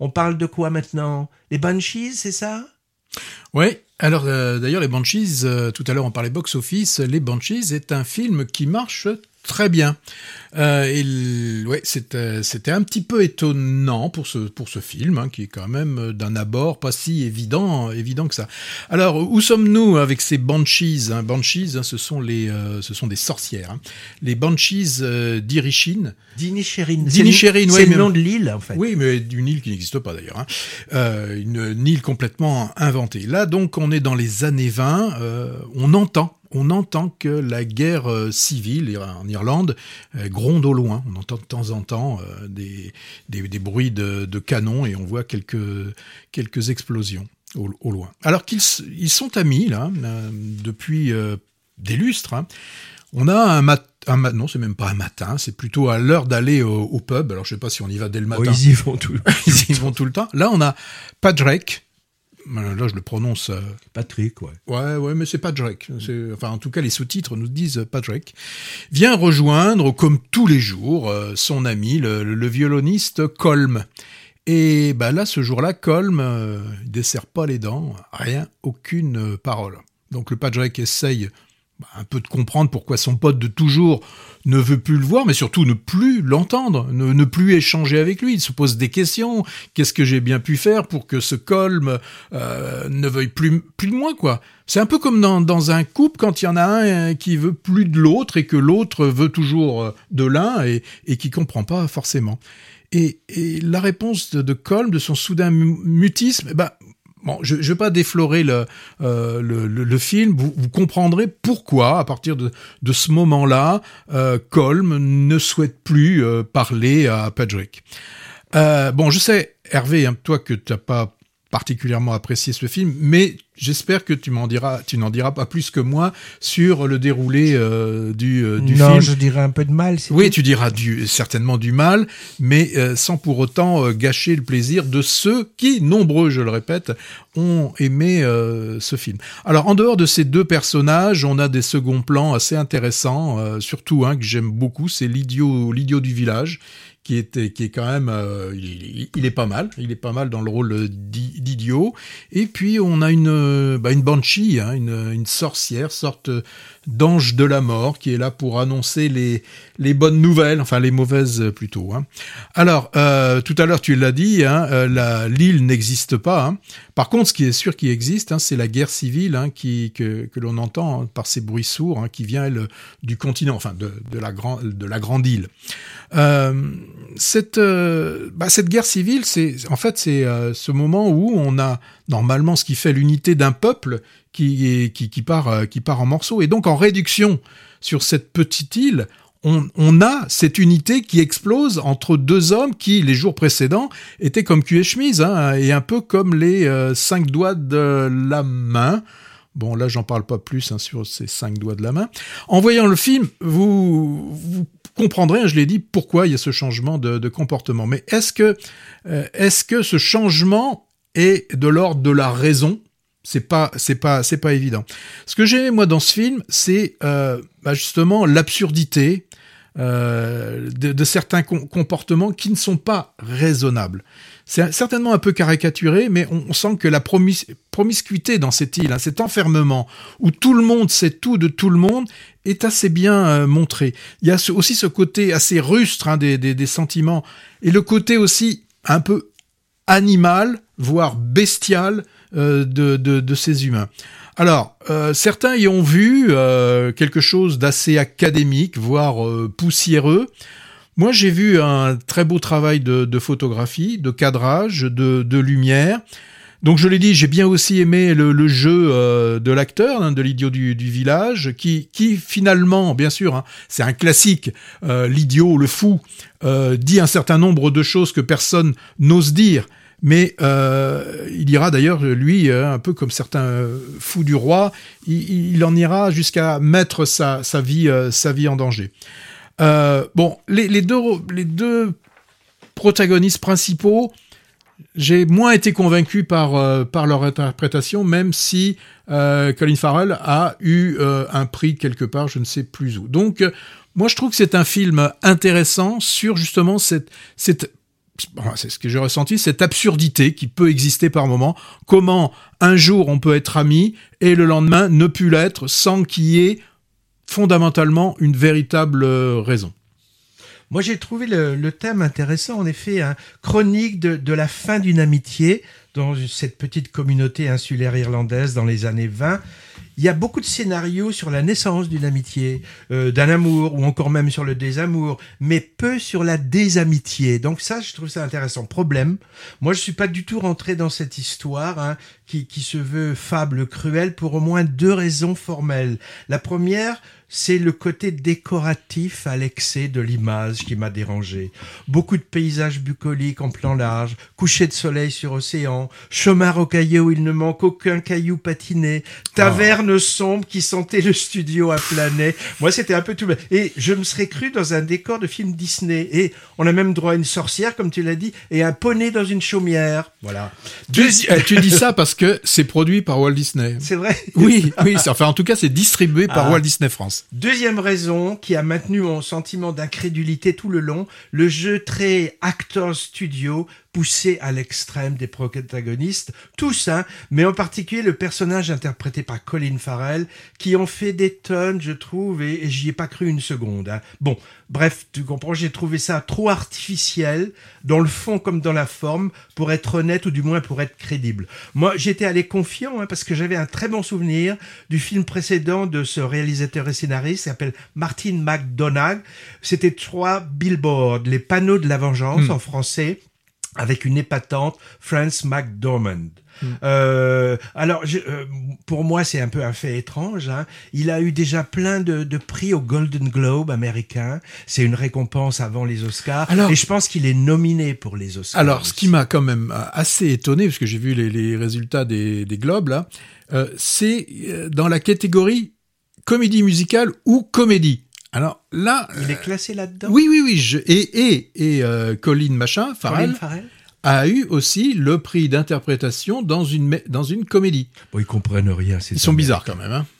On parle de quoi maintenant? Les Banshees, c'est ça? Oui, alors euh, d'ailleurs les Banshees, euh, tout à l'heure on parlait box-office, les Banshees est un film qui marche très bien. Euh, ouais, c'était, c'était un petit peu étonnant pour ce, pour ce film, hein, qui est quand même d'un abord pas si évident, évident que ça. Alors, où sommes-nous avec ces banshees hein? Banshees, hein, ce, sont les, euh, ce sont des sorcières. Hein. Les banshees euh, d'Irishin. D'Inisherin. D'Inisherin, C'est le nom de l'île, en fait. Oui, mais d'une île qui n'existe pas d'ailleurs. Hein. Euh, une, une, île complètement inventée. Là, donc, on est dans les années 20. Euh, on entend on entend que la guerre euh, civile en Irlande euh, gronde au loin. On entend de temps en temps des, des, des, bruits de, de canon et on voit quelques, quelques explosions au, au loin. Alors qu'ils ils sont amis là depuis des lustres. Hein. On a un matin non, c'est même pas un matin, c'est plutôt à l'heure d'aller au, au, pub. Alors je sais pas si on y va dès le matin. Oh, ils y vont tout. ils y vont tout le temps. Là, on a Padraig, là je le prononce euh... Patrick ouais. Ouais ouais mais c'est Patrick enfin en tout cas les sous-titres nous disent Patrick vient rejoindre comme tous les jours euh, son ami le, le, violoniste Colm. Et bah là ce jour-là Colm euh, il dessert pas les dents rien aucune parole. Donc le Patrick essaye un peu de comprendre pourquoi son pote de toujours ne veut plus le voir, mais surtout ne plus l'entendre, ne, ne, plus échanger avec lui. Il se pose des questions. Qu'est-ce que j'ai bien pu faire pour que ce colme euh, ne veuille plus, plus de moi, quoi? C'est un peu comme dans, dans, un couple quand il y en a un qui veut plus de l'autre et que l'autre veut toujours de l'un et, et qui comprend pas forcément. Et, et la réponse de, Colm, de son soudain mutisme, bah, Bon, je ne vais pas déflorer le, euh, film, vous, comprendrez pourquoi, à partir de, ce moment-là, euh, Colm ne souhaite plus euh, parler à Patrick. Bon, je sais, Hervé, hein, toi que tu n'as pas particulièrement apprécié ce film, mais j'espère que tu m'en diras, tu n'en diras pas plus que moi sur le déroulé euh, du, euh, du non, film. Non, je dirais un peu de mal. Oui, tout. tu diras du, certainement du mal, mais euh, sans pour autant gâcher le plaisir de ceux qui, nombreux, je le répète, ont aimé ce film. Alors, en dehors de ces deux personnages, on a des seconds plans assez intéressants, surtout un que j'aime beaucoup, c'est l'idiot, l'idiot du village qui est, qui est quand même, il, il, est pas mal, il est pas mal dans le rôle d'idiot. Et puis on a une, bah, une banshee, hein, une, sorcière, sorte d'ange de la mort, qui est là pour annoncer les, bonnes nouvelles, enfin les mauvaises plutôt. Hein. Alors, euh, tout à l'heure tu l'as dit, hein, euh, l'île n'existe pas. Par contre, ce qui est sûr qui existe, c'est la guerre civile qui, que, l'on entend par ces bruits sourds, qui vient du continent, enfin de la grande île. Euh, cette, euh, bah, cette guerre civile, c'est en fait c'est euh, ce moment où on a normalement ce qui fait l'unité d'un peuple qui, qui, qui, part, qui part en morceaux. Et donc en réduction sur cette petite île, on, on, a cette unité qui explose entre deux hommes qui, les jours précédents, étaient comme cul et chemise, hein, et un peu comme les euh, cinq doigts de la main. Bon, là, j'en parle pas plus hein, sur ces cinq doigts de la main. En voyant le film, vous, vous comprendrez, je l'ai dit, pourquoi il y a ce changement de, de comportement. Mais est-ce que, euh, est-ce que ce changement est de l'ordre de la raison? C'est pas, c'est pas, c'est pas évident. Ce que j'ai moi dans ce film, c'est euh, bah justement l'absurdité euh, de, certains com comportements qui ne sont pas raisonnables. C'est certainement un peu caricaturé, mais on, sent que la promis promiscuité dans cette île, hein, cet enfermement où tout le monde sait tout de tout le monde, est assez bien euh, montré. Il y a aussi ce côté assez rustre hein, des, sentiments et le côté aussi un peu animal, voire bestial euh, de, ces humains. Alors, euh, certains y ont vu euh, quelque chose d'assez académique, voire euh, poussiéreux. Moi, j'ai vu un très beau travail de, photographie, de cadrage, de, lumière. Donc je l'ai dit, j'ai bien aussi aimé le, jeu de l'acteur, hein, de l'idiot du, village, qui, finalement, bien sûr, hein, c'est un classique, l'idiot, le fou, dit un certain nombre de choses que personne n'ose dire. Mais euh, il ira d'ailleurs, lui, euh, un peu comme certains fous du roi, il, en ira jusqu'à mettre sa, vie, euh, sa vie en danger. Bon, les, deux, protagonistes principaux, j'ai moins été convaincu par, leur interprétation, même si Colin Farrell a eu un prix quelque part, je ne sais plus où. Donc, moi, je trouve que c'est un film intéressant sur justement cette, c'est ce que j'ai ressenti, cette absurdité qui peut exister par moment. Comment un jour on peut être ami et le lendemain ne plus l'être sans qu'il y ait fondamentalement une véritable euh, raison. Moi, j'ai trouvé le, thème intéressant, en effet, hein, chronique de, la fin d'une amitié dans cette petite communauté insulaire irlandaise dans les années 20. Il y a beaucoup de scénarios sur la naissance d'une amitié, euh, d'un amour, ou encore même sur le désamour, mais peu sur la désamitié. Donc ça, je trouve ça intéressant. Problème, moi je suis pas du tout rentré dans cette histoire hein, qui, qui se veut fable cruelle pour au moins deux raisons formelles. La première, c'est le côté décoratif à l'excès de l'image qui m'a dérangé. Beaucoup de paysages bucoliques en plan large, coucher de soleil sur océan, chemin rocailleux où il ne manque aucun caillou patiné, taverne oh. sombre qui sentait le studio à planer. Moi, c'était un peu tout. Et je me serais cru dans un décor de film Disney. Et on a même droit à une sorcière, comme tu l'as dit, et un poney dans une chaumière. Voilà. Tu, tu dis ça parce que c'est produit par Walt Disney. C'est vrai. Oui, oui. Enfin, en tout cas, c'est distribué par ah. Walt Disney France. Deuxième raison qui a maintenu mon sentiment d'incrédulité tout le long, le jeu très actor studio poussé à l'extrême des protagonistes, tous, hein, mais en particulier le personnage interprété par Colin Farrell, qui en fait des tonnes, je trouve, et, et j'y ai pas cru une seconde. Hein. Bon, bref, tu comprends, j'ai trouvé ça trop artificiel, dans le fond comme dans la forme, pour être honnête ou du moins pour être crédible. Moi, j'étais allé confiant, hein, parce que j'avais un très bon souvenir du film précédent de ce réalisateur et scénariste, qui s'appelle Martin McDonagh. C'était trois billboards, les panneaux de la vengeance Hmm. en français avec une épatante France McDormand. Hmm. Euh, alors, je, euh, pour moi, c'est un peu un fait étrange. Hein. Il a eu déjà plein de, de, prix au Golden Globe américain. C'est une récompense avant les Oscars. Alors, et je pense qu'il est nominé pour les Oscars. Alors, aussi. ce qui m'a quand même assez étonné, parce que j'ai vu les, les, résultats des, des Globes, là, euh, c'est dans la catégorie comédie musicale ou comédie. Alors là, il est classé là-dedans. Oui, oui, oui. Je, et et et euh, Colin machin Farrell, Colin Farrell a eu aussi le prix d'interprétation dans une dans une comédie. Bon, ils comprennent rien. Ils sont bizarres quand même. Hein.